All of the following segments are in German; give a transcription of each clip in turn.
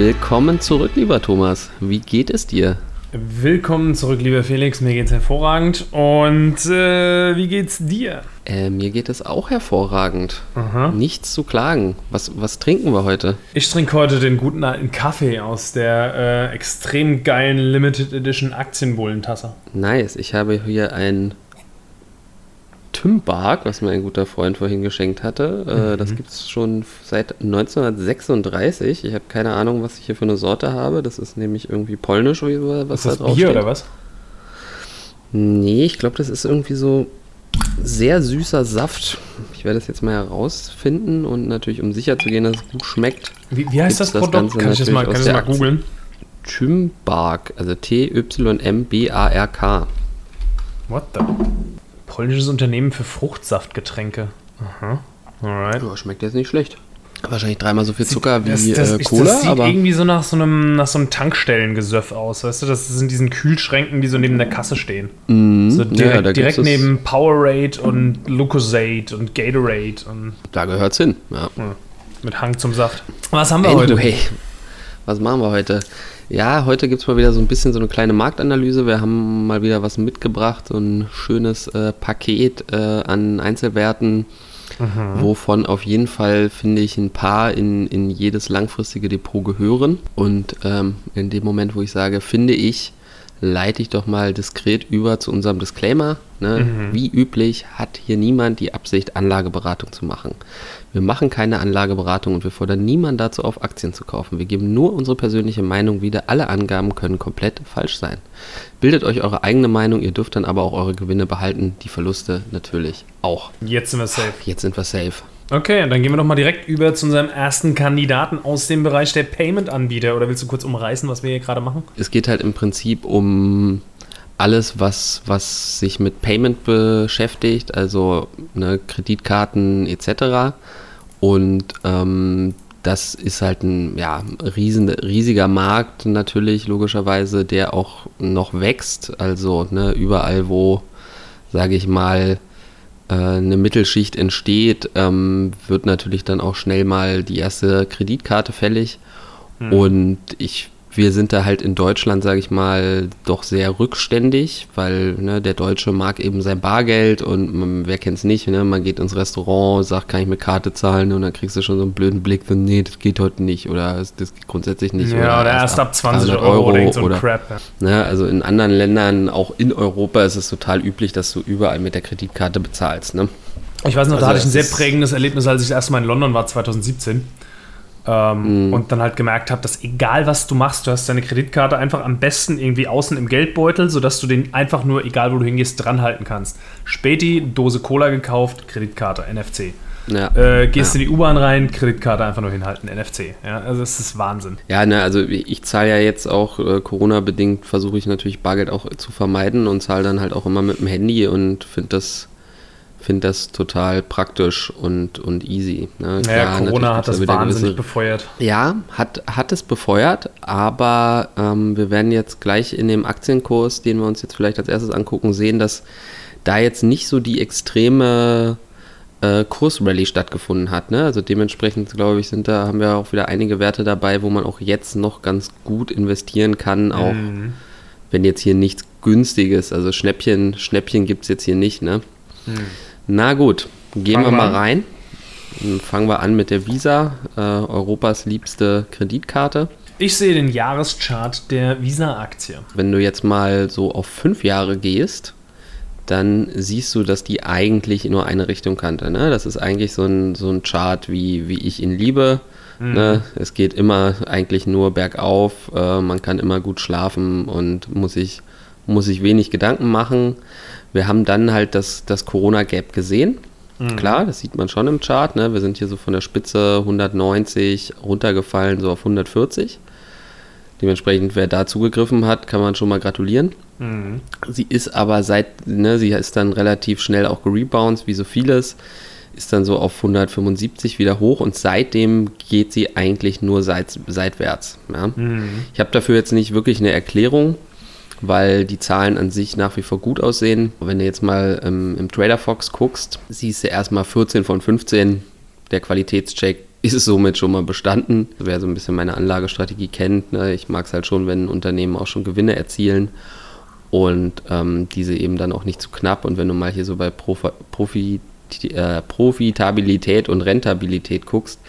Willkommen zurück, lieber Thomas. Wie geht es dir? Willkommen zurück, lieber Felix. Mir geht's hervorragend. Und äh, wie geht's dir? Äh, mir geht es auch hervorragend. Aha. Nichts zu klagen. Was, was trinken wir heute? Ich trinke heute den guten alten Kaffee aus der äh, extrem geilen Limited Edition Aktienbullentasse. Nice. Ich habe hier ein Tymbark, was mir ein guter Freund vorhin geschenkt hatte. Äh, Das gibt es schon seit 1936. Ich habe keine Ahnung, was ich hier für eine Sorte habe. Das ist nämlich irgendwie polnisch, was Ist das da drauf Bier steht. oder was? Nee, ich glaube, das ist irgendwie so sehr süßer Saft. Ich werde das jetzt mal herausfinden und natürlich, um sicher zu gehen, dass es gut schmeckt. Wie, wie heißt das das Produkt? Ganze kann ich das mal, kann das mal googeln? Tymbark, also T-Y-M-B-A-R-K. What the? Polnisches Unternehmen für Fruchtsaftgetränke. Aha. Alright. Ja, schmeckt jetzt nicht schlecht. Wahrscheinlich dreimal so viel Zucker wie Das, das, äh, Cola, das sieht aber irgendwie so nach so einem, nach so einem Tankstellengesöff aus, weißt du? Das sind diesen Kühlschränken, die so neben der Kasse stehen. Mhm. So Ja, direkt, da direkt neben Powerade und Lucozade und Gatorade und da gehört's hin. Ja. ja, mit Hang zum Saft. Was haben wir heute? Anyway, was machen wir heute? Ja, heute gibt es mal wieder so ein bisschen so eine kleine Marktanalyse. Wir haben mal wieder was mitgebracht, so ein schönes äh, Paket äh, an Einzelwerten, wovon auf jeden Fall, finde ich, ein paar in, in jedes langfristige Depot gehören. Und ähm, in dem Moment, wo ich sage, finde ich, leite ich doch mal diskret über zu unserem Disclaimer. Ne? Wie üblich hat hier niemand die Absicht, Anlageberatung zu machen. Wir machen keine Anlageberatung und wir fordern niemanden dazu auf, Aktien zu kaufen. Wir geben nur unsere persönliche Meinung wieder. Alle Angaben können komplett falsch sein. Bildet euch eure eigene Meinung, ihr dürft dann aber auch eure Gewinne behalten, die Verluste natürlich auch. Jetzt sind wir safe. Jetzt sind wir safe. Okay, dann gehen wir doch mal direkt über zu unserem ersten Kandidaten aus dem Bereich der Payment-Anbieter. Oder willst du kurz umreißen, was wir hier gerade machen? Es geht halt im Prinzip um alles, was, was sich mit Payment beschäftigt, also ne, Kreditkarten etc. Und ähm, das ist halt ein ja, riesen, riesiger Markt natürlich, logischerweise, der auch noch wächst. Also ne, überall, wo, sage ich mal, äh, eine Mittelschicht entsteht, ähm, wird natürlich dann auch schnell mal die erste Kreditkarte fällig. Und ich, wir sind da halt in Deutschland, sage ich mal, doch sehr rückständig, weil ne, der Deutsche mag eben sein Bargeld und man, wer kennt es nicht, ne, man geht ins Restaurant, sagt, kann ich mit Karte zahlen und dann kriegst du schon so einen blöden Blick, so, nee, das geht heute nicht oder das geht grundsätzlich nicht. ja, oder erst ab 20 300 Euro, oder irgend so ein oder, Crap. Ja. Ne, also in anderen Ländern, auch in Europa, ist es total üblich, dass du überall mit der Kreditkarte bezahlst. Ne? Ich weiß noch, Also da hatte ich ein sehr prägendes Erlebnis, als ich das erste Mal in London war, 2017. Ähm, Mhm. Und dann halt gemerkt habe, dass egal was du machst, du hast deine Kreditkarte einfach am besten irgendwie außen im Geldbeutel, sodass du den einfach nur, egal wo du hingehst, dranhalten kannst. Späti, Dose Cola gekauft, Kreditkarte, NFC. Ja. Äh, gehst ja. in die U-Bahn rein, Kreditkarte einfach nur hinhalten, NFC. Ja, also das ist Wahnsinn. Ja, ne, also ich ich zahle ja jetzt auch äh, Corona-bedingt, versuche ich natürlich Bargeld auch zu vermeiden und zahle dann halt auch immer mit dem Handy und finde das, find das total praktisch und, und easy. Ne? Naja, Klar, Corona hat das wahnsinnig gewisse- befeuert. Ja, hat, hat es befeuert, aber ähm, wir werden jetzt gleich in dem Aktienkurs, den wir uns jetzt vielleicht als erstes angucken, sehen, dass da jetzt nicht so die extreme äh, Kursrally stattgefunden hat. Ne? Also dementsprechend, glaube ich, sind da, haben wir auch wieder einige Werte dabei, wo man auch jetzt noch ganz gut investieren kann, auch Mhm. wenn jetzt hier nichts günstiges, also Schnäppchen, Schnäppchen gibt es jetzt hier nicht, ne? Na gut, gehen wir mal rein. Fangen wir an mit der Visa, äh, Europas liebste Kreditkarte. Ich sehe den Jahreschart der Visa-Aktie. Wenn du jetzt mal so auf fünf Jahre gehst, dann siehst du, dass die eigentlich nur eine Richtung kannte. Ne? Das ist eigentlich so ein, so ein Chart, wie, wie ich ihn liebe. Ne? Es geht immer eigentlich nur bergauf, äh, man kann immer gut schlafen und muss sich, muss sich wenig Gedanken machen. Wir haben dann halt das, das Corona-Gap gesehen. Klar, das sieht man schon im Chart. Ne? Wir sind hier so von der Spitze 190 runtergefallen, so auf 140. Dementsprechend, wer da zugegriffen hat, kann man schon mal gratulieren. Mhm. Sie ist aber seit, ne, sie ist dann relativ schnell auch gerebounds, wie so vieles, ist dann so auf 175 wieder hoch und seitdem geht sie eigentlich nur seit, seitwärts. Ja. Mhm. Ich habe dafür jetzt nicht wirklich eine Erklärung, weil die Zahlen an sich nach wie vor gut aussehen. Wenn du jetzt mal ähm, im Trader Fox guckst, siehst du erstmal 14 von 15. Der Qualitätscheck ist somit schon mal bestanden. Wer so ein bisschen meine Anlagestrategie kennt, ne, ich mag es halt schon, wenn Unternehmen auch schon Gewinne erzielen und ähm, diese eben dann auch nicht zu knapp. Und wenn du mal hier so bei Profi, Profi äh, Profitabilität und Rentabilität guckst,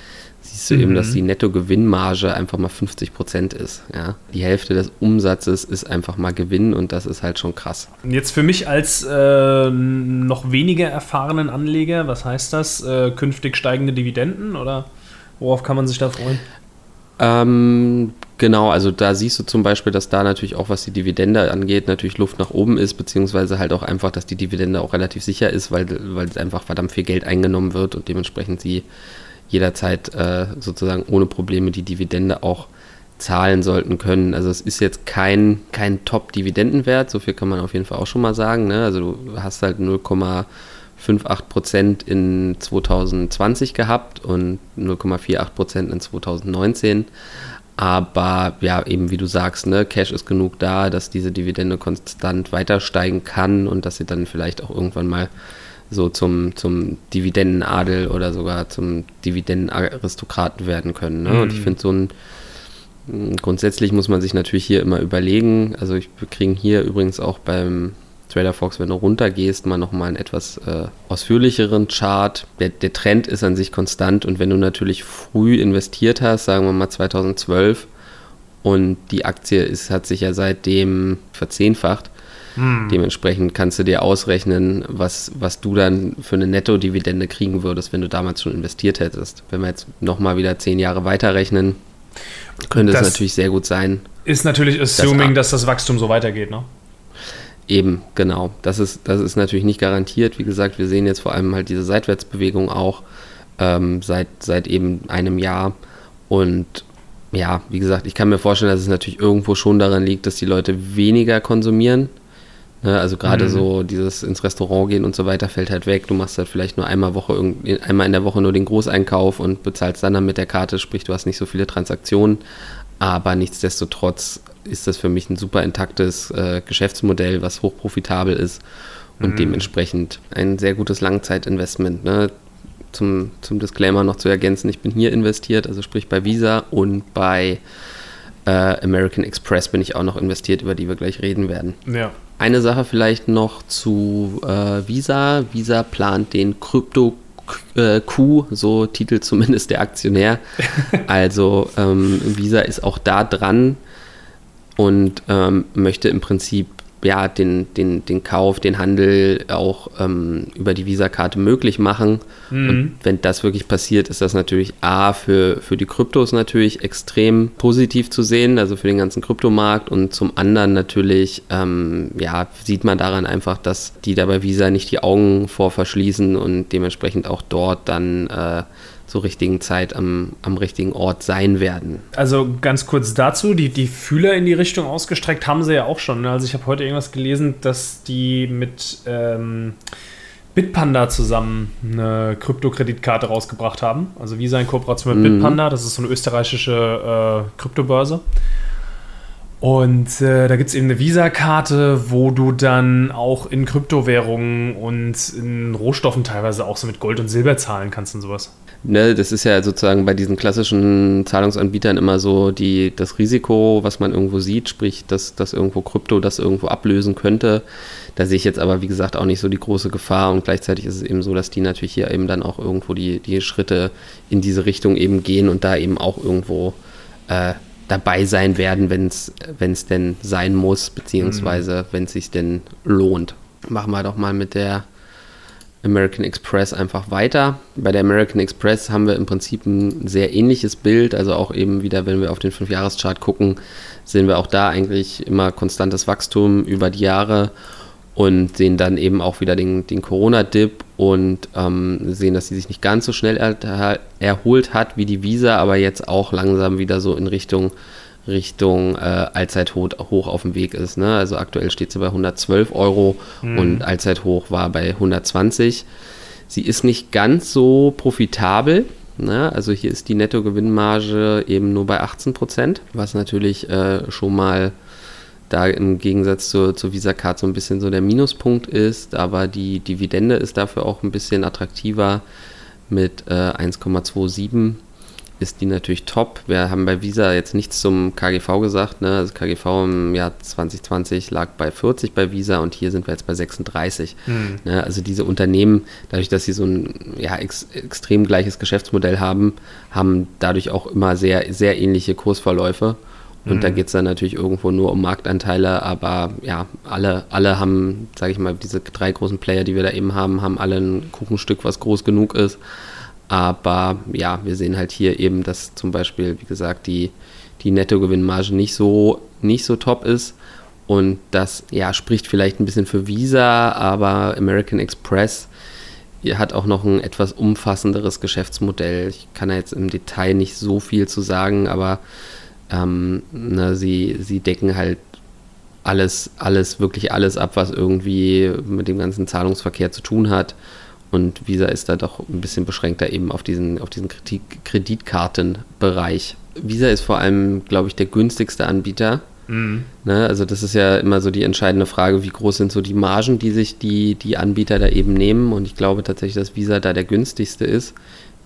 siehst du mhm. eben, dass mhm. die Nettogewinnmarge einfach mal 50 Prozent ist. Ja? Die Hälfte des Umsatzes ist einfach mal Gewinn und das ist halt schon krass. Jetzt für mich als äh, noch weniger erfahrenen Anleger, was heißt das? Äh, künftig steigende Dividenden oder worauf kann man sich da freuen? Ähm, genau, also da siehst du zum Beispiel, dass da natürlich auch, was die Dividende angeht, natürlich Luft nach oben ist, beziehungsweise halt auch einfach, dass die Dividende auch relativ sicher ist, weil, weil es einfach verdammt viel Geld eingenommen wird und dementsprechend sie jederzeit äh, sozusagen ohne Probleme die Dividende auch zahlen sollten können. Also es ist jetzt kein, kein Top-Dividendenwert, so viel kann man auf jeden Fall auch schon mal sagen. Ne? Also du hast halt 0,58 Prozent in 2020 gehabt und 0,48 Prozent in 2019. Aber ja, eben wie du sagst, ne, Cash ist genug da, dass diese Dividende konstant weiter steigen kann und dass sie dann vielleicht auch irgendwann mal so zum, zum Dividendenadel oder sogar zum Dividendenaristokraten werden können. Ne? Mhm. Und ich mhm. finde so ein grundsätzlich muss man sich natürlich hier immer überlegen. Also ich, wir kriegen hier übrigens auch beim Trader Fox, wenn du runtergehst, mal nochmal einen etwas äh, ausführlicheren Chart. Der, der Trend ist an sich konstant und wenn du natürlich früh investiert hast, sagen wir mal 2012, und die Aktie ist, hat sich ja seitdem verzehnfacht, hm. Dementsprechend kannst du dir ausrechnen, was, was du dann für eine Netto-Dividende kriegen würdest, wenn du damals schon investiert hättest. Wenn wir jetzt nochmal wieder zehn Jahre weiterrechnen, könnte es natürlich sehr gut sein. Ist natürlich assuming, dass, dass das Wachstum so weitergeht, ne? Eben, genau. Das ist, das ist natürlich nicht garantiert. Wie gesagt, wir sehen jetzt vor allem halt diese Seitwärtsbewegung auch ähm, seit, seit eben einem Jahr. Und ja, wie gesagt, ich kann mir vorstellen, dass es natürlich irgendwo schon daran liegt, dass die Leute weniger konsumieren. Ne, also gerade mhm. so dieses ins Restaurant gehen und so weiter fällt halt weg. Du machst halt vielleicht nur einmal Woche einmal in der Woche nur den Großeinkauf und bezahlst dann, dann mit der Karte, sprich du hast nicht so viele Transaktionen. Aber nichtsdestotrotz ist das für mich ein super intaktes äh, Geschäftsmodell, was hochprofitabel ist und mhm. dementsprechend ein sehr gutes Langzeitinvestment. Ne? Zum, zum Disclaimer noch zu ergänzen, ich bin hier investiert, also sprich bei Visa und bei äh, American Express bin ich auch noch investiert, über die wir gleich reden werden. Ja. Eine Sache vielleicht noch zu äh, Visa. Visa plant den Krypto Q, so titelt zumindest der Aktionär. Also ähm, Visa ist auch da dran und ähm, möchte im Prinzip ja, den, den, den Kauf, den Handel auch ähm, über die Visa-Karte möglich machen. Mhm. Und wenn das wirklich passiert, ist das natürlich A für, für die Kryptos natürlich extrem positiv zu sehen, also für den ganzen Kryptomarkt. Und zum anderen natürlich, ähm, ja, sieht man daran einfach, dass die da bei Visa nicht die Augen vor verschließen und dementsprechend auch dort dann äh, zur richtigen Zeit am, am richtigen Ort sein werden. Also ganz kurz dazu, die, die Fühler in die Richtung ausgestreckt haben sie ja auch schon. Ne? Also ich habe heute irgendwas gelesen, dass die mit ähm, Bitpanda zusammen eine Kryptokreditkarte rausgebracht haben. Also Visa in Kooperation mit mhm. Bitpanda, das ist so eine österreichische äh, Kryptobörse. Und äh, da gibt es eben eine Visa-Karte, wo du dann auch in Kryptowährungen und in Rohstoffen teilweise auch so mit Gold und Silber zahlen kannst und sowas. Ne, das ist ja sozusagen bei diesen klassischen Zahlungsanbietern immer so die, das Risiko, was man irgendwo sieht, sprich, dass, dass irgendwo Krypto das irgendwo ablösen könnte. Da sehe ich jetzt aber, wie gesagt, auch nicht so die große Gefahr und gleichzeitig ist es eben so, dass die natürlich hier eben dann auch irgendwo die, die Schritte in diese Richtung eben gehen und da eben auch irgendwo äh, dabei sein werden, wenn es denn sein muss, beziehungsweise mhm. wenn es sich denn lohnt. Machen wir doch mal mit der American Express einfach weiter. Bei der American Express haben wir im Prinzip ein sehr ähnliches Bild, also auch eben wieder, wenn wir auf den 5-Jahres-Chart gucken, sehen wir auch da eigentlich immer konstantes Wachstum über die Jahre und sehen dann eben auch wieder den, den Corona-Dip und ähm, sehen, dass sie sich nicht ganz so schnell er erholt hat wie die Visa, aber jetzt auch langsam wieder so in Richtung Richtung äh, Allzeithoch auf dem Weg ist. Ne? Also aktuell steht sie bei 112 Euro mhm. und Allzeithoch war bei 120. Sie ist nicht ganz so profitabel. Ne? Also hier ist die Nettogewinnmarge eben nur bei 18 Prozent, was natürlich äh, schon mal da im Gegensatz zur, zur Visa Card so ein bisschen so der Minuspunkt ist, aber die Dividende ist dafür auch ein bisschen attraktiver mit äh, 1,27 ist die natürlich top. Wir haben bei Visa jetzt nichts zum KGV gesagt. Ne? Also KGV im Jahr 2020 lag bei 40 bei Visa und hier sind wir jetzt bei 36. Mhm. Ne? Also diese Unternehmen, dadurch, dass sie so ein ja, ex extrem gleiches Geschäftsmodell haben, haben dadurch auch immer sehr, sehr ähnliche Kursverläufe. Und mhm. da geht es dann natürlich irgendwo nur um Marktanteile, aber ja, alle, alle haben, sage ich mal, diese drei großen Player, die wir da eben haben, haben alle ein Kuchenstück, was groß genug ist. Aber ja, wir sehen halt hier eben, dass zum Beispiel, wie gesagt, die, die Nettogewinnmarge nicht so, nicht so top ist. Und das ja, spricht vielleicht ein bisschen für Visa, aber American Express hat auch noch ein etwas umfassenderes Geschäftsmodell. Ich kann da jetzt im Detail nicht so viel zu sagen, aber ähm, ne, sie, sie decken halt alles, alles, wirklich alles ab, was irgendwie mit dem ganzen Zahlungsverkehr zu tun hat. Und Visa ist da doch ein bisschen beschränkter eben auf diesen, auf diesen Kreditkartenbereich. Visa ist vor allem, glaube ich, der günstigste Anbieter. Mhm. Ne, also das ist ja immer so die entscheidende Frage, wie groß sind so die Margen, die sich die, die Anbieter da eben nehmen. Und ich glaube tatsächlich, dass Visa da der günstigste ist.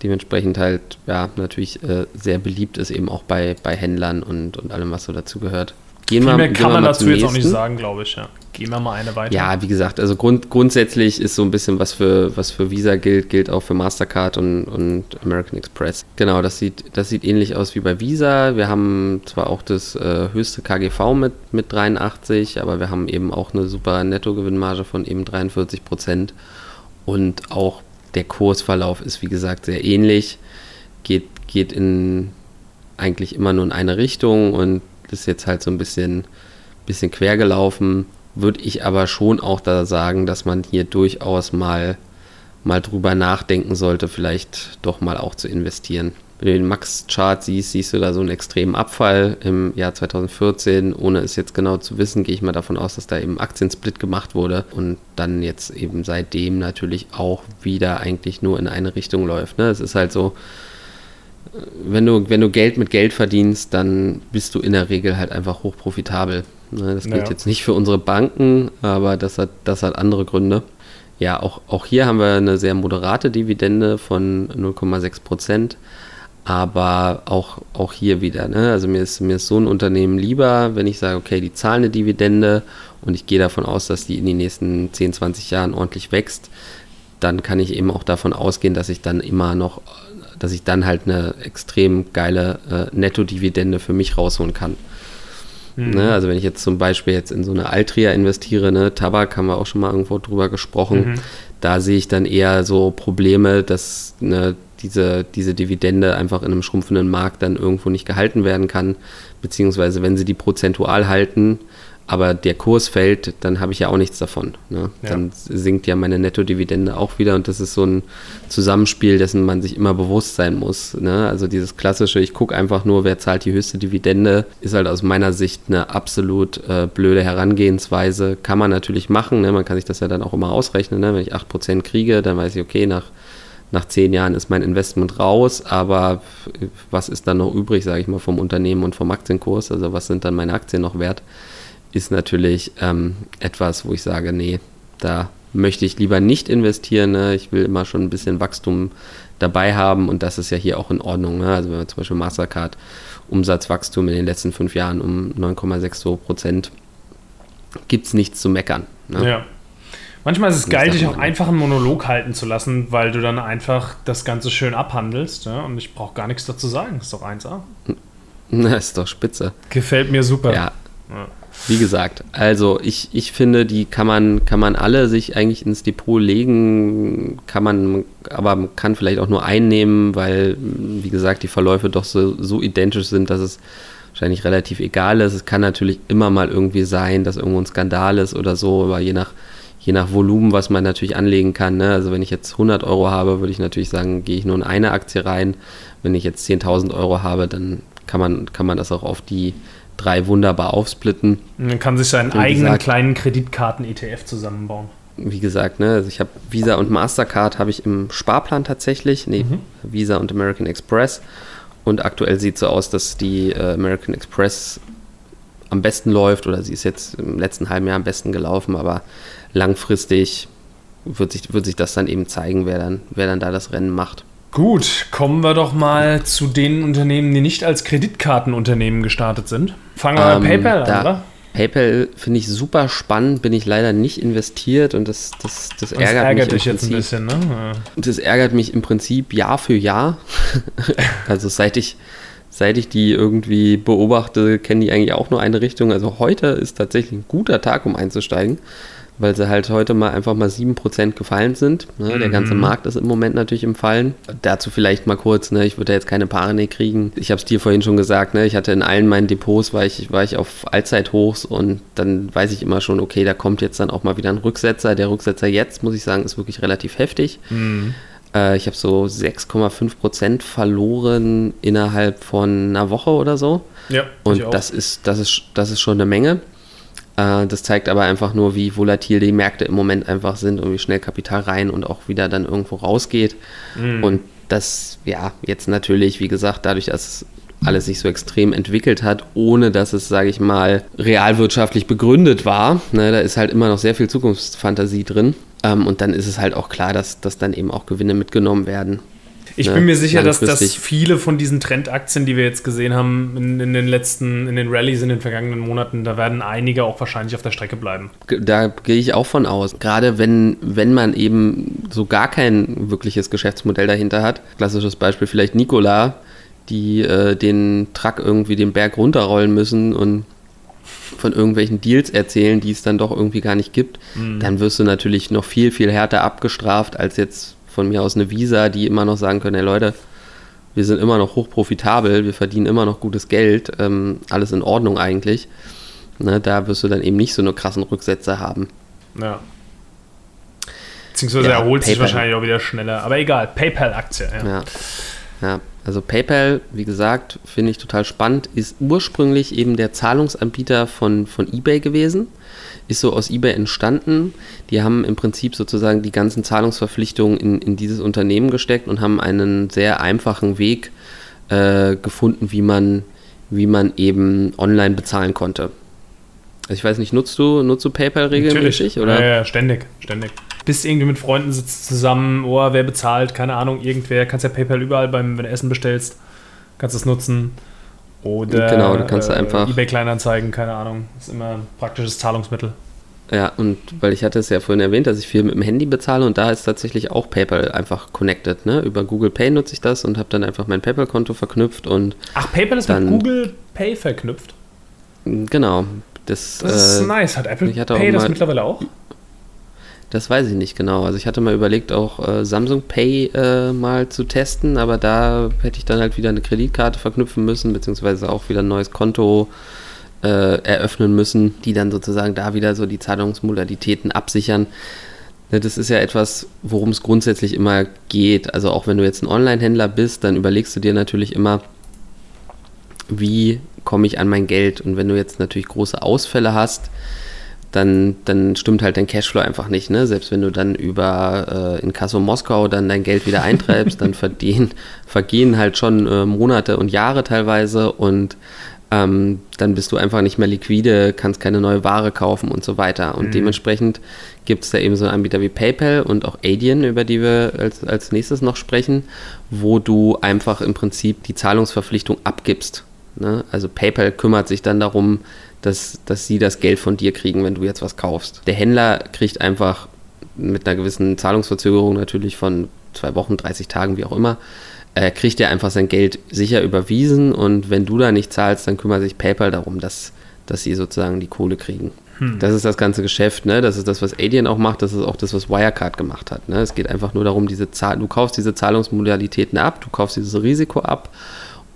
Dementsprechend halt, ja, natürlich äh, sehr beliebt ist eben auch bei, bei Händlern und, und allem, was so dazu gehört. Gehen Viel wir, mehr kann man dazu jetzt auch nicht sagen, glaube ich. Ja. Gehen wir mal eine weiter. Ja, wie gesagt, also grund, grundsätzlich ist so ein bisschen, was für, was für Visa gilt, gilt auch für Mastercard und, und American Express. Genau, das sieht, das sieht ähnlich aus wie bei Visa. Wir haben zwar auch das äh, höchste KGV mit, mit 83, aber wir haben eben auch eine super Nettogewinnmarge von eben 43 Prozent. Und auch der Kursverlauf ist, wie gesagt, sehr ähnlich. Geht, geht in eigentlich immer nur in eine Richtung und ist jetzt halt so ein bisschen, bisschen quer gelaufen. Würde ich aber schon auch da sagen, dass man hier durchaus mal, mal drüber nachdenken sollte, vielleicht doch mal auch zu investieren. Wenn du den Max-Chart siehst, siehst du da so einen extremen Abfall im Jahr 2014. Ohne es jetzt genau zu wissen, gehe ich mal davon aus, dass da eben Aktiensplit gemacht wurde und dann jetzt eben seitdem natürlich auch wieder eigentlich nur in eine Richtung läuft. Ne? Es ist halt so, wenn du, wenn du Geld mit Geld verdienst, dann bist du in der Regel halt einfach hochprofitabel. Ne, das gilt ja. jetzt nicht für unsere Banken, aber das hat, das hat andere Gründe. Ja, auch, auch hier haben wir eine sehr moderate Dividende von 0,6 Prozent. Aber auch, auch hier wieder, ne? also mir ist, mir ist so ein Unternehmen lieber, wenn ich sage, okay, die zahlen eine Dividende und ich gehe davon aus, dass die in den nächsten 10, 20 Jahren ordentlich wächst, dann kann ich eben auch davon ausgehen, dass ich dann immer noch dass ich dann halt eine extrem geile äh, Netto-Dividende für mich rausholen kann. Mhm. Ne, also wenn ich jetzt zum Beispiel jetzt in so eine Altria investiere, ne, Tabak haben wir auch schon mal irgendwo drüber gesprochen, mhm. da sehe ich dann eher so Probleme, dass ne, diese, diese Dividende einfach in einem schrumpfenden Markt dann irgendwo nicht gehalten werden kann, beziehungsweise wenn sie die prozentual halten, aber der Kurs fällt, dann habe ich ja auch nichts davon. Ne? Ja. Dann sinkt ja meine Nettodividende auch wieder und das ist so ein Zusammenspiel, dessen man sich immer bewusst sein muss. Ne? Also dieses klassische, ich gucke einfach nur, wer zahlt die höchste Dividende, ist halt aus meiner Sicht eine absolut äh, blöde Herangehensweise. Kann man natürlich machen, ne? man kann sich das ja dann auch immer ausrechnen. Ne? Wenn ich 8% kriege, dann weiß ich, okay, nach nach zehn Jahren ist mein Investment raus, aber was ist dann noch übrig, sage ich mal, vom Unternehmen und vom Aktienkurs? Also was sind dann meine Aktien noch wert? Ist natürlich ähm, etwas, wo ich sage, nee, da möchte ich lieber nicht investieren. Ne? Ich will immer schon ein bisschen Wachstum dabei haben und das ist ja hier auch in Ordnung. Ne? Also wenn man zum Beispiel Mastercard Umsatzwachstum in den letzten fünf Jahren um 9,62 Prozent, gibt es nichts zu meckern. Ne? Ja. Manchmal ist es geil, dich auch einfach einen Monolog halten zu lassen, weil du dann einfach das Ganze schön abhandelst. Ja? Und ich brauche gar nichts dazu sagen. Ist doch 1A. Na, ist doch spitze. Gefällt mir super. Ja. ja. Wie gesagt, also ich, ich finde, die kann man, kann man alle sich eigentlich ins Depot legen, kann man, aber man kann vielleicht auch nur einnehmen, weil, wie gesagt, die Verläufe doch so, so identisch sind, dass es wahrscheinlich relativ egal ist. Es kann natürlich immer mal irgendwie sein, dass irgendwo ein Skandal ist oder so, aber je nach, je nach Volumen, was man natürlich anlegen kann. Ne? Also wenn ich jetzt 100 Euro habe, würde ich natürlich sagen, gehe ich nur in eine Aktie rein. Wenn ich jetzt 10.000 Euro habe, dann kann man, kann man das auch auf die drei wunderbar aufsplitten. Man kann sich seinen eigenen gesagt, kleinen Kreditkarten-ETF zusammenbauen. Wie gesagt, ne, also ich habe Visa und Mastercard habe ich im Sparplan tatsächlich, nee, mhm. Visa und American Express. Und aktuell sieht es so aus, dass die äh, American Express am besten läuft oder sie ist jetzt im letzten halben Jahr am besten gelaufen, aber langfristig wird sich, wird sich das dann eben zeigen, wer dann, wer dann da das Rennen macht. Gut, kommen wir doch mal zu den Unternehmen, die nicht als Kreditkartenunternehmen gestartet sind. Fangen wir ähm, mit PayPal an, oder? PayPal finde ich super spannend, bin ich leider nicht investiert und das, das, das, ärgert, das ärgert mich dich jetzt ein bisschen, ne? Das ärgert mich im Prinzip Jahr für Jahr. also seit ich, seit ich die irgendwie beobachte, kennen die eigentlich auch nur eine Richtung. Also heute ist tatsächlich ein guter Tag, um einzusteigen weil sie halt heute mal einfach mal 7% gefallen sind. Ne? Der ganze mhm. Markt ist im Moment natürlich im Fallen. Dazu vielleicht mal kurz, ne? ich würde jetzt keine Panik kriegen. Ich habe es dir vorhin schon gesagt, ne? ich hatte in allen meinen Depots, war ich, war ich auf Allzeithochs und dann weiß ich immer schon, okay, da kommt jetzt dann auch mal wieder ein Rücksetzer. Der Rücksetzer jetzt, muss ich sagen, ist wirklich relativ heftig. Mhm. Äh, ich habe so 6,5% verloren innerhalb von einer Woche oder so. Ja, und das ist, das, ist, das ist schon eine Menge. Äh, das zeigt aber einfach nur, wie volatil die Märkte im Moment einfach sind und wie schnell Kapital rein und auch wieder dann irgendwo rausgeht. Mhm. Und das, ja, jetzt natürlich, wie gesagt, dadurch, dass alles sich so extrem entwickelt hat, ohne dass es, sage ich mal, realwirtschaftlich begründet war. Ne, da ist halt immer noch sehr viel Zukunftsfantasie drin. Ähm, und dann ist es halt auch klar, dass, dass dann eben auch Gewinne mitgenommen werden. Ich bin mir sicher, dass, dass viele von diesen Trendaktien, die wir jetzt gesehen haben in, in, den letzten, in den Rallyes in den vergangenen Monaten, da werden einige auch wahrscheinlich auf der Strecke bleiben. Da gehe ich auch von aus. Gerade wenn, wenn man eben so gar kein wirkliches Geschäftsmodell dahinter hat. Klassisches Beispiel vielleicht Nikola, die äh, den Truck irgendwie den Berg runterrollen müssen und von irgendwelchen Deals erzählen, die es dann doch irgendwie gar nicht gibt, mhm. dann wirst du natürlich noch viel, viel härter abgestraft als jetzt von mir aus eine Visa, die immer noch sagen können, hey Leute, wir sind immer noch hochprofitabel, wir verdienen immer noch gutes Geld, ähm, alles in Ordnung eigentlich. Ne, da wirst du dann eben nicht so eine krassen Rücksätze haben. Ja. Beziehungsweise ja, erholt PayPal. sich wahrscheinlich auch wieder schneller. Aber egal, PayPal-Aktie. Ja. ja. ja. also PayPal, wie gesagt, finde ich total spannend, ist ursprünglich eben der Zahlungsanbieter von, von eBay gewesen ist so aus eBay entstanden. Die haben im Prinzip sozusagen die ganzen Zahlungsverpflichtungen in, in dieses Unternehmen gesteckt und haben einen sehr einfachen Weg äh, gefunden, wie man, wie man eben online bezahlen konnte. Also ich weiß nicht, nutzt du, nutzt du PayPal regelmäßig? Oder? Ja, ja, ständig, ständig. Bist irgendwie mit Freunden sitzt zusammen, oh, wer bezahlt, keine Ahnung, irgendwer, kannst ja PayPal überall beim, wenn du Essen bestellst, kannst es nutzen. Oder genau, du kannst äh, einfach eBay Kleinanzeigen, keine Ahnung. Ist immer ein praktisches Zahlungsmittel. Ja, und weil ich hatte es ja vorhin erwähnt, dass ich viel mit dem Handy bezahle und da ist tatsächlich auch PayPal einfach connected. Ne? Über Google Pay nutze ich das und habe dann einfach mein PayPal-Konto verknüpft und. Ach, PayPal ist dann, mit Google Pay verknüpft? Genau. Das, das ist äh, nice. Hat Apple Pay das mittlerweile auch? Das weiß ich nicht genau. Also ich hatte mal überlegt, auch äh, Samsung Pay äh, mal zu testen, aber da hätte ich dann halt wieder eine Kreditkarte verknüpfen müssen, beziehungsweise auch wieder ein neues Konto äh, eröffnen müssen, die dann sozusagen da wieder so die Zahlungsmodalitäten absichern. Ne, das ist ja etwas, worum es grundsätzlich immer geht. Also auch wenn du jetzt ein Online-Händler bist, dann überlegst du dir natürlich immer, wie komme ich an mein Geld? Und wenn du jetzt natürlich große Ausfälle hast, dann, dann stimmt halt dein Cashflow einfach nicht. Ne? Selbst wenn du dann über äh, in Kasso Moskau dann dein Geld wieder eintreibst, dann verdienen, vergehen halt schon äh, Monate und Jahre teilweise und ähm, dann bist du einfach nicht mehr liquide, kannst keine neue Ware kaufen und so weiter. Und mhm. dementsprechend gibt es da eben so Anbieter wie PayPal und auch Adyen, über die wir als, als nächstes noch sprechen, wo du einfach im Prinzip die Zahlungsverpflichtung abgibst. Ne? Also PayPal kümmert sich dann darum, dass, dass sie das Geld von dir kriegen, wenn du jetzt was kaufst. Der Händler kriegt einfach mit einer gewissen Zahlungsverzögerung natürlich von zwei Wochen, 30 Tagen, wie auch immer, äh, kriegt er einfach sein Geld sicher überwiesen und wenn du da nicht zahlst, dann kümmert sich PayPal darum, dass, dass sie sozusagen die Kohle kriegen. Hm. Das ist das ganze Geschäft, ne? Das ist das, was Adyen auch macht, das ist auch das, was Wirecard gemacht hat. Ne? Es geht einfach nur darum, diese Zahl du kaufst diese Zahlungsmodalitäten ab, du kaufst dieses Risiko ab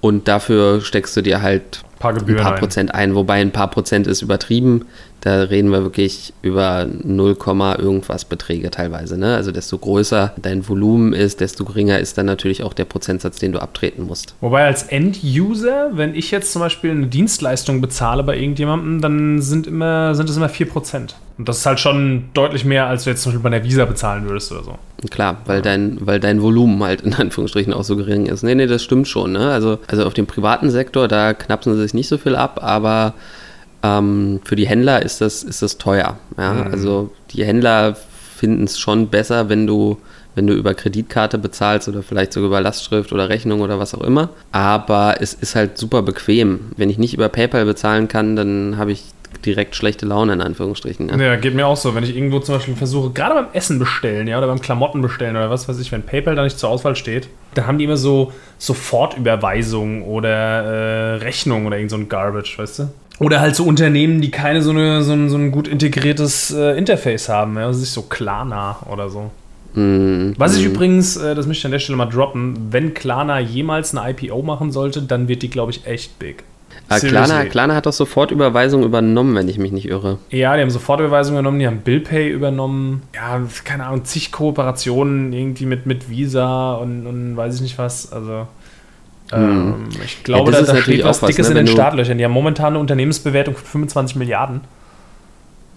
und dafür steckst du dir halt paar ein paar ein. Prozent ein, wobei ein paar Prozent ist übertrieben. Da reden wir wirklich über 0, irgendwas Beträge teilweise. Ne? Also desto größer dein Volumen ist, desto geringer ist dann natürlich auch der Prozentsatz, den du abtreten musst. Wobei als End-User, wenn ich jetzt zum Beispiel eine Dienstleistung bezahle bei irgendjemandem, dann sind, immer, sind es immer 4%. Und das ist halt schon deutlich mehr, als du jetzt zum Beispiel bei der Visa bezahlen würdest oder so. Klar, weil dein, weil dein Volumen halt in Anführungsstrichen auch so gering ist. Nee, nee, das stimmt schon. Ne? Also, also auf dem privaten Sektor, da knapsen sie sich nicht so viel ab, aber ähm, für die Händler ist das, ist das teuer. Ja? Mhm. Also die Händler finden es schon besser, wenn du, wenn du über Kreditkarte bezahlst oder vielleicht sogar über Lastschrift oder Rechnung oder was auch immer. Aber es ist halt super bequem. Wenn ich nicht über PayPal bezahlen kann, dann habe ich direkt schlechte Laune in Anführungsstrichen. Ja. ja, geht mir auch so. Wenn ich irgendwo zum Beispiel versuche, gerade beim Essen bestellen, ja, oder beim Klamotten bestellen oder was weiß ich, wenn PayPal da nicht zur Auswahl steht, dann haben die immer so Sofortüberweisung oder äh, Rechnung oder irgend so ein Garbage, weißt du? Oder halt so Unternehmen, die keine so, eine, so, ein, so ein gut integriertes äh, Interface haben, ja, also sich so Klarna oder so. Mm, Was ich mm. übrigens, äh, das möchte ich an der Stelle mal droppen, wenn Klarna jemals eine IPO machen sollte, dann wird die, glaube ich, echt big. Ah, Klarna, Klarna hat doch Sofortüberweisung übernommen, wenn ich mich nicht irre. Ja, die haben Sofortüberweisung übernommen, die haben BillPay übernommen. Ja, keine Ahnung, zig Kooperationen irgendwie mit, mit Visa und, und weiß ich nicht was. Also, hm. ähm, ich glaube, ja, da, da steht was Dickes ne, in den Startlöchern. Die haben momentan eine Unternehmensbewertung von 25 Milliarden.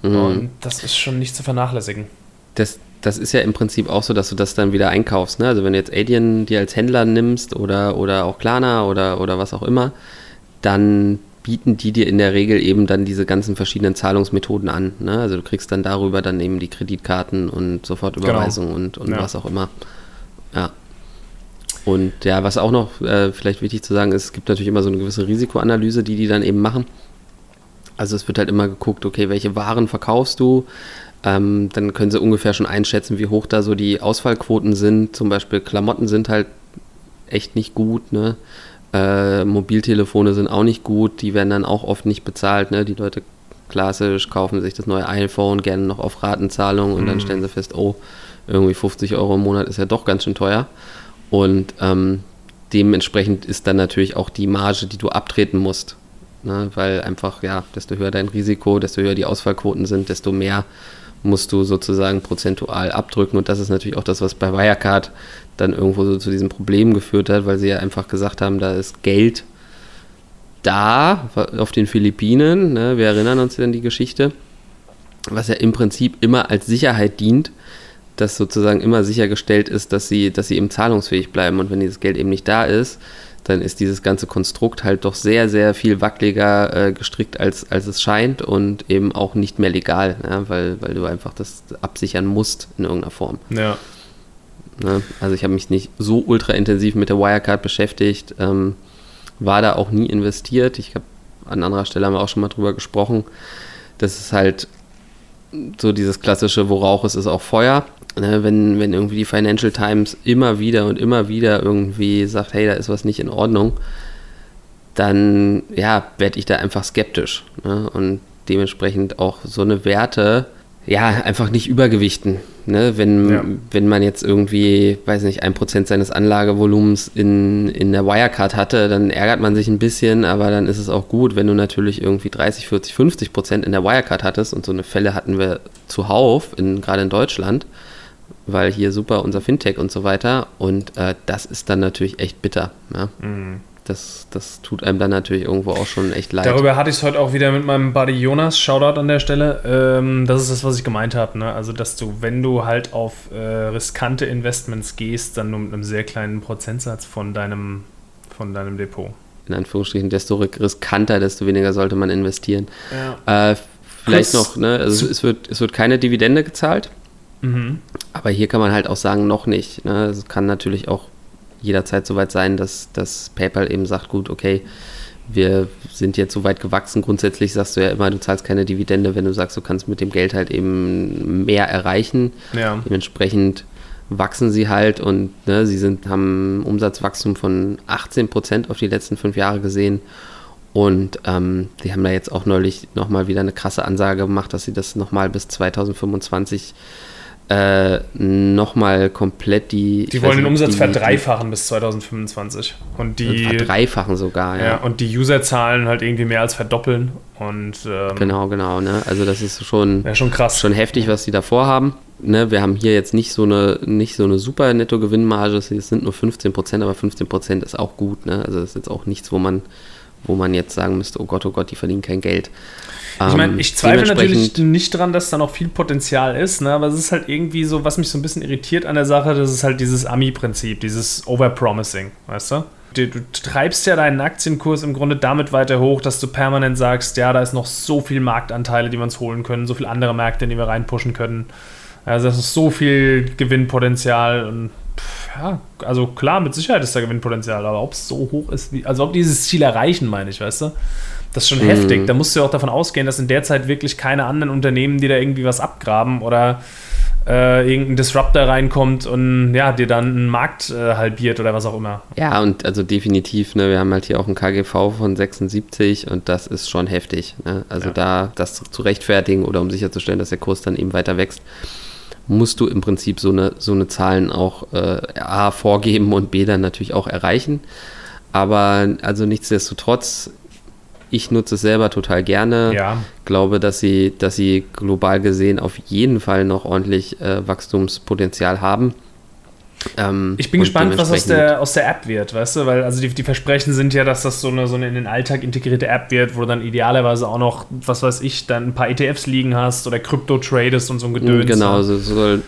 Mhm. Und das ist schon nicht zu vernachlässigen. Das, das ist ja im Prinzip auch so, dass du das dann wieder einkaufst. Ne? Also wenn du jetzt Adyen dir als Händler nimmst oder, oder auch Klarna oder, oder was auch immer, dann bieten die dir in der Regel eben dann diese ganzen verschiedenen Zahlungsmethoden an. Ne? Also du kriegst dann darüber dann eben die Kreditkarten und Sofortüberweisung genau. und, und ja. was auch immer. Ja. Und ja, was auch noch äh, vielleicht wichtig zu sagen ist, es gibt natürlich immer so eine gewisse Risikoanalyse, die die dann eben machen. Also es wird halt immer geguckt, okay, welche Waren verkaufst du? Ähm, dann können sie ungefähr schon einschätzen, wie hoch da so die Ausfallquoten sind. Zum Beispiel Klamotten sind halt echt nicht gut, ne? Äh, Mobiltelefone sind auch nicht gut, die werden dann auch oft nicht bezahlt. Ne? Die Leute klassisch kaufen sich das neue iPhone gerne noch auf Ratenzahlung und mhm. dann stellen sie fest, oh, irgendwie 50 Euro im Monat ist ja doch ganz schön teuer. Und ähm, dementsprechend ist dann natürlich auch die Marge, die du abtreten musst. Ne? Weil einfach, ja, desto höher dein Risiko, desto höher die Ausfallquoten sind, desto mehr musst du sozusagen prozentual abdrücken. Und das ist natürlich auch das, was bei Wirecard dann irgendwo so zu diesem Problem geführt hat, weil sie ja einfach gesagt haben, da ist Geld da auf den Philippinen. Ne? Wir erinnern uns an die Geschichte, was ja im Prinzip immer als Sicherheit dient, dass sozusagen immer sichergestellt ist, dass sie, dass sie eben zahlungsfähig bleiben. Und wenn dieses Geld eben nicht da ist, dann ist dieses ganze Konstrukt halt doch sehr, sehr viel wackeliger äh, gestrickt, als, als es scheint und eben auch nicht mehr legal, ja, weil, weil du einfach das absichern musst in irgendeiner Form. Ja. Ne? Also ich habe mich nicht so ultra intensiv mit der Wirecard beschäftigt, ähm, war da auch nie investiert. Ich habe an anderer Stelle haben wir auch schon mal drüber gesprochen. Das ist halt so dieses klassische, wo Rauch ist, ist auch Feuer. Ne, wenn, wenn irgendwie die Financial Times immer wieder und immer wieder irgendwie sagt, hey, da ist was nicht in Ordnung, dann ja, werde ich da einfach skeptisch. Ne? Und dementsprechend auch so eine Werte, ja, einfach nicht übergewichten. Ne? Wenn, ja. wenn man jetzt irgendwie, weiß nicht, ein Prozent seines Anlagevolumens in, in der Wirecard hatte, dann ärgert man sich ein bisschen, aber dann ist es auch gut, wenn du natürlich irgendwie 30, 40, 50 Prozent in der Wirecard hattest und so eine Fälle hatten wir zuhauf, in, gerade in Deutschland weil hier super unser Fintech und so weiter. Und äh, das ist dann natürlich echt bitter. Ja? Mhm. Das, das tut einem dann natürlich irgendwo auch schon echt leid. Darüber hatte ich es heute auch wieder mit meinem Buddy Jonas, Shoutout an der Stelle. Ähm, das ist das, was ich gemeint habe. Ne? Also, dass du, wenn du halt auf äh, riskante Investments gehst, dann nur mit einem sehr kleinen Prozentsatz von deinem, von deinem Depot. In Anführungsstrichen, desto riskanter, desto weniger sollte man investieren. Ja. Äh, vielleicht Kurz noch, ne? also es wird, es wird keine Dividende gezahlt. Mhm. Aber hier kann man halt auch sagen, noch nicht. Ne? Es kann natürlich auch jederzeit soweit sein, dass, dass PayPal eben sagt, gut, okay, wir sind jetzt so weit gewachsen. Grundsätzlich sagst du ja immer, du zahlst keine Dividende, wenn du sagst, du kannst mit dem Geld halt eben mehr erreichen. Ja. Dementsprechend wachsen sie halt und ne, sie sind, haben Umsatzwachstum von 18 Prozent auf die letzten fünf Jahre gesehen. Und ähm, die haben da jetzt auch neulich nochmal wieder eine krasse Ansage gemacht, dass sie das nochmal bis 2025 äh, nochmal komplett die. Die wollen den Umsatz die, verdreifachen die, bis 2025. Und die. Verdreifachen sogar, ja. ja. Und die Userzahlen halt irgendwie mehr als verdoppeln. Und, ähm, genau, genau. Ne? Also, das ist schon, ja, schon krass. Schon heftig, was die da vorhaben. Ne? Wir haben hier jetzt nicht so eine, nicht so eine super Netto-Gewinnmarge. Es sind nur 15 Prozent, aber 15 Prozent ist auch gut. Ne? Also, das ist jetzt auch nichts, wo man, wo man jetzt sagen müsste: Oh Gott, oh Gott, die verdienen kein Geld. Ich meine, ich zweifle natürlich nicht dran, dass da noch viel Potenzial ist, ne? aber es ist halt irgendwie so, was mich so ein bisschen irritiert an der Sache, das ist halt dieses Ami-Prinzip, dieses Overpromising, weißt du? Du, du treibst ja deinen Aktienkurs im Grunde damit weiter hoch, dass du permanent sagst, ja, da ist noch so viel Marktanteile, die wir uns holen können, so viele andere Märkte, in die wir reinpushen können. Also das ist so viel Gewinnpotenzial und ja, also klar, mit Sicherheit ist da Gewinnpotenzial, aber ob es so hoch ist, wie, also ob dieses Ziel erreichen, meine ich, weißt du? Das ist schon mhm. heftig. Da musst du ja auch davon ausgehen, dass in der Zeit wirklich keine anderen Unternehmen, die da irgendwie was abgraben oder äh, irgendein Disruptor reinkommt und ja, dir dann einen Markt äh, halbiert oder was auch immer. Ja, und also definitiv, ne, wir haben halt hier auch ein KGV von 76 und das ist schon heftig. Ne? Also ja. da das zu rechtfertigen oder um sicherzustellen, dass der Kurs dann eben weiter wächst, musst du im Prinzip so eine, so eine Zahlen auch äh, A vorgeben und B dann natürlich auch erreichen. Aber also nichtsdestotrotz ich nutze es selber total gerne. Ja. Glaube, dass sie, dass sie global gesehen auf jeden Fall noch ordentlich äh, Wachstumspotenzial haben. Ähm, ich bin gespannt, was aus der, aus der App wird, weißt du, weil also die, die Versprechen sind ja, dass das so eine, so eine in den Alltag integrierte App wird, wo du dann idealerweise auch noch, was weiß ich, dann ein paar ETFs liegen hast oder Krypto tradest und so ein Gedöns. Genau, so, so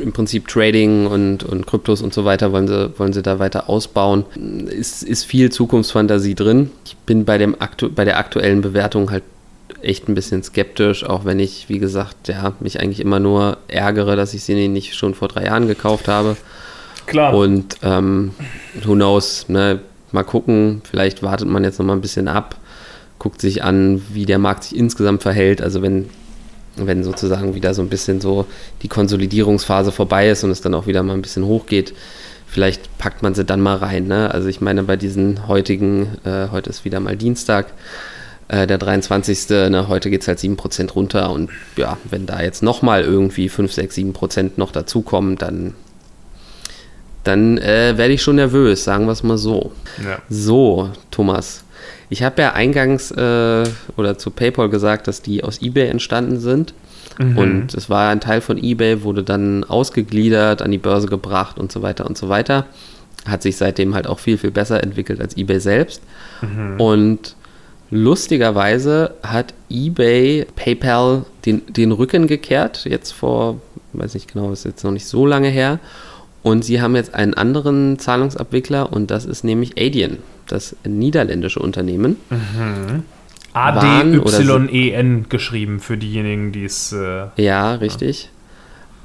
im Prinzip Trading und, und Kryptos und so weiter wollen sie, wollen sie da weiter ausbauen. Ist, ist viel Zukunftsfantasie drin. Ich bin bei, dem aktu bei der aktuellen Bewertung halt echt ein bisschen skeptisch, auch wenn ich, wie gesagt, ja, mich eigentlich immer nur ärgere, dass ich sie nicht schon vor drei Jahren gekauft habe. Klar. Und ähm, who knows, ne? mal gucken, vielleicht wartet man jetzt noch mal ein bisschen ab, guckt sich an, wie der Markt sich insgesamt verhält. Also wenn, wenn sozusagen wieder so ein bisschen so die Konsolidierungsphase vorbei ist und es dann auch wieder mal ein bisschen hochgeht, vielleicht packt man sie dann mal rein. Ne? Also ich meine, bei diesen heutigen, äh, heute ist wieder mal Dienstag, äh, der 23. Ne, heute geht es halt 7% runter und ja, wenn da jetzt nochmal irgendwie 5, 6, 7% noch dazukommen, dann dann äh, werde ich schon nervös, sagen wir es mal so. Ja. So, Thomas. Ich habe ja eingangs äh, oder zu PayPal gesagt, dass die aus eBay entstanden sind. Mhm. Und es war ein Teil von eBay, wurde dann ausgegliedert, an die Börse gebracht und so weiter und so weiter. Hat sich seitdem halt auch viel, viel besser entwickelt als eBay selbst. Mhm. Und lustigerweise hat eBay PayPal den, den Rücken gekehrt, jetzt vor, weiß nicht genau, ist jetzt noch nicht so lange her und sie haben jetzt einen anderen Zahlungsabwickler und das ist nämlich Adyen, das niederländische Unternehmen. Mhm. A-D-Y-E-N geschrieben für diejenigen, die es. Äh, ja, richtig.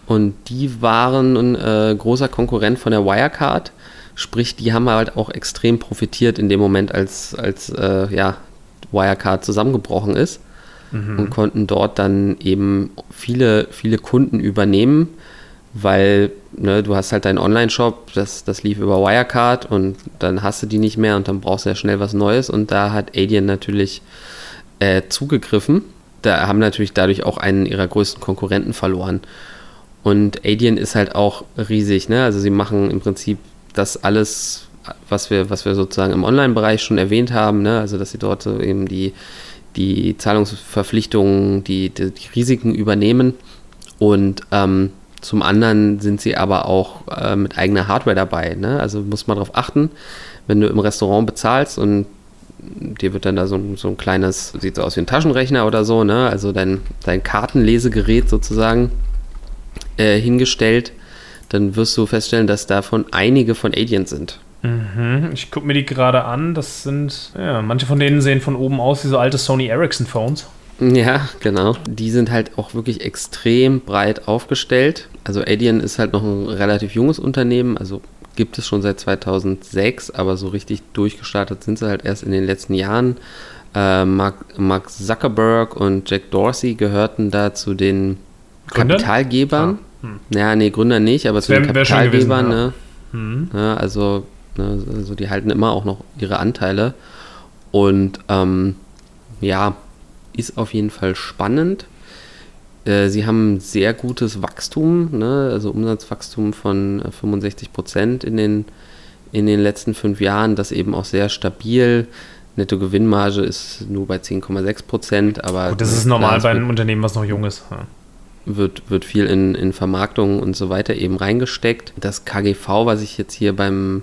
Und die waren ein äh, großer Konkurrent von der Wirecard. Sprich, die haben halt auch extrem profitiert in dem Moment, als, als äh, ja, Wirecard zusammengebrochen ist mhm. und konnten dort dann eben viele, viele Kunden übernehmen weil ne, du hast halt deinen Online-Shop, das, das lief über Wirecard und dann hast du die nicht mehr und dann brauchst du ja schnell was Neues und da hat Adyen natürlich äh, zugegriffen. Da haben natürlich dadurch auch einen ihrer größten Konkurrenten verloren. Und Adyen ist halt auch riesig, ne? Also sie machen im Prinzip das alles, was wir, was wir sozusagen im Online-Bereich schon erwähnt haben, ne? Also dass sie dort so eben die, die Zahlungsverpflichtungen, die, die, die Risiken übernehmen. Und ähm, zum anderen sind sie aber auch äh, mit eigener Hardware dabei. Ne? Also muss man darauf achten, wenn du im Restaurant bezahlst und dir wird dann da so, so ein kleines, sieht so aus wie ein Taschenrechner oder so, ne? also dein, dein Kartenlesegerät sozusagen äh, hingestellt, dann wirst du feststellen, dass davon einige von Adyen sind. Mhm. Ich gucke mir die gerade an. Das sind, ja, manche von denen sehen von oben aus wie so alte Sony Ericsson Phones. Ja, genau. Die sind halt auch wirklich extrem breit aufgestellt. Also Adyen ist halt noch ein relativ junges Unternehmen, also gibt es schon seit 2006, aber so richtig durchgestartet sind sie halt erst in den letzten Jahren. Äh, Mark, Mark, Zuckerberg und Jack Dorsey gehörten da zu den Gründer? Kapitalgebern. Ah, hm. Ja, nee, Gründer nicht, aber das zu den Kapitalgebern. Gewesen, ja. Ne? Hm. Ja, also, ne, also die halten immer auch noch ihre Anteile. Und ähm, ja, ist auf jeden Fall spannend. Äh, sie haben sehr gutes Wachstum, ne? also Umsatzwachstum von 65 äh, Prozent in den, in den letzten fünf Jahren, das eben auch sehr stabil. Netto-Gewinnmarge ist nur bei 10,6 Prozent, aber. Gut, das ist normal bei einem Unternehmen, was noch jung ist. Ja. Wird, wird viel in, in Vermarktung und so weiter eben reingesteckt. Das KGV, was ich jetzt hier beim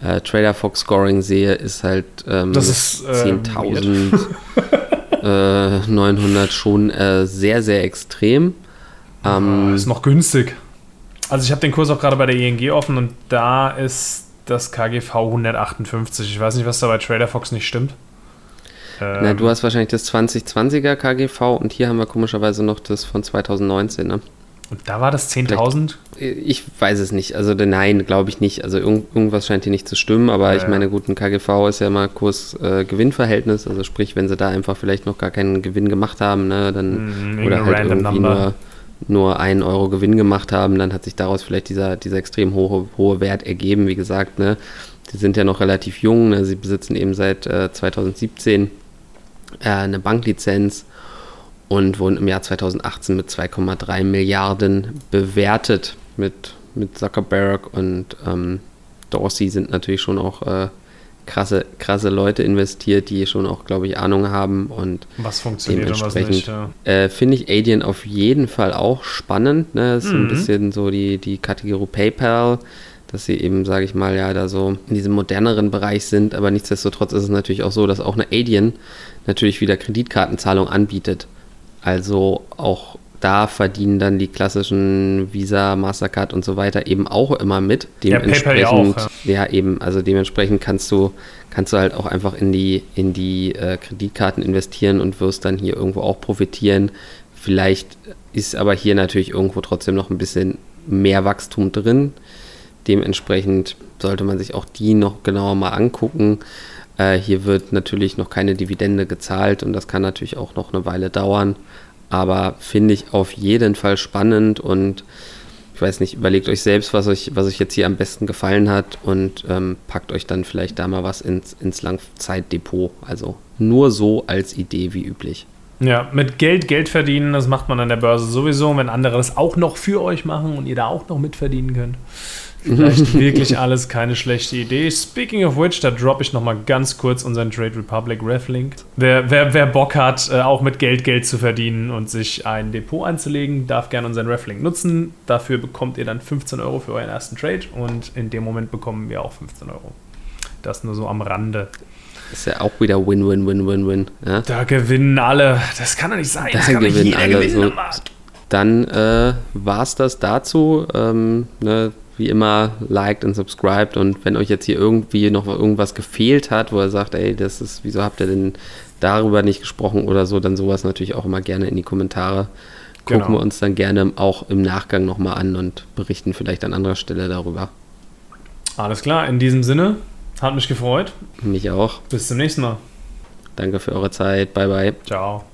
äh, Trader Fox Scoring sehe, ist halt ähm, äh, 10.000. 900 schon äh, sehr, sehr extrem. Ähm, ist noch günstig. Also ich habe den Kurs auch gerade bei der ING offen und da ist das KGV 158. Ich weiß nicht, was da bei TraderFox nicht stimmt. Ähm, Na, du hast wahrscheinlich das 2020er KGV und hier haben wir komischerweise noch das von 2019, ne? Und da war das 10.000? Ich weiß es nicht. Also nein, glaube ich nicht. Also irgend, irgendwas scheint hier nicht zu stimmen. Aber ja, ich meine, gut, ein KGV ist ja mal Kurs-Gewinn-Verhältnis. Äh, also sprich, wenn sie da einfach vielleicht noch gar keinen Gewinn gemacht haben, ne, dann mm, oder halt irgendwie nur, nur einen Euro Gewinn gemacht haben, dann hat sich daraus vielleicht dieser, dieser extrem hohe, hohe Wert ergeben. Wie gesagt, ne, die sind ja noch relativ jung. Ne, sie besitzen eben seit äh, 2017 äh, eine Banklizenz und wurden im Jahr 2018 mit 2,3 Milliarden bewertet. Mit, mit Zuckerberg und ähm, Dorsey sind natürlich schon auch äh, krasse, krasse Leute investiert, die schon auch, glaube ich, Ahnung haben und was funktioniert und was nicht. Ja. Äh, Finde ich Adyen auf jeden Fall auch spannend. Ne? Das ist mhm. ein bisschen so die, die Kategorie PayPal, dass sie eben, sage ich mal, ja, da so in diesem moderneren Bereich sind, aber nichtsdestotrotz ist es natürlich auch so, dass auch eine Adyen natürlich wieder Kreditkartenzahlung anbietet. Also auch da verdienen dann die klassischen Visa, Mastercard und so weiter eben auch immer mit. Dementsprechend, ja, auch, ja. ja. eben, also dementsprechend kannst du, kannst du halt auch einfach in die, in die äh, Kreditkarten investieren und wirst dann hier irgendwo auch profitieren. Vielleicht ist aber hier natürlich irgendwo trotzdem noch ein bisschen mehr Wachstum drin. Dementsprechend sollte man sich auch die noch genauer mal angucken. Äh, hier wird natürlich noch keine Dividende gezahlt und das kann natürlich auch noch eine Weile dauern. Aber finde ich auf jeden Fall spannend und ich weiß nicht, überlegt euch selbst, was euch, was euch jetzt hier am besten gefallen hat und ähm, packt euch dann vielleicht da mal was ins, ins Langzeitdepot. Also nur so als Idee wie üblich. Ja, mit Geld Geld verdienen, das macht man an der Börse sowieso. Wenn andere das auch noch für euch machen und ihr da auch noch mitverdienen könnt, Vielleicht wirklich alles keine schlechte Idee. Speaking of which, da droppe ich nochmal ganz kurz unseren Trade Republic Reflink. Wer, wer, wer Bock hat, äh, auch mit Geld Geld zu verdienen und sich ein Depot anzulegen, darf gerne unseren Reflink nutzen. Dafür bekommt ihr dann 15 Euro für euren ersten Trade und in dem Moment bekommen wir auch 15 Euro. Das nur so am Rande. Ist ja auch wieder Win-Win-Win-Win-Win. Ja? Da gewinnen alle. Das kann doch nicht sein. Da das kann gewinnen alle. So, dann äh, war es das dazu. Ähm, ne, wie immer liked und subscribed und wenn euch jetzt hier irgendwie noch irgendwas gefehlt hat, wo er sagt, ey, das ist, wieso habt ihr denn darüber nicht gesprochen oder so, dann sowas natürlich auch immer gerne in die Kommentare. Gucken genau. wir uns dann gerne auch im Nachgang nochmal an und berichten vielleicht an anderer Stelle darüber. Alles klar, in diesem Sinne, hat mich gefreut. Mich auch. Bis zum nächsten Mal. Danke für eure Zeit. Bye bye. Ciao.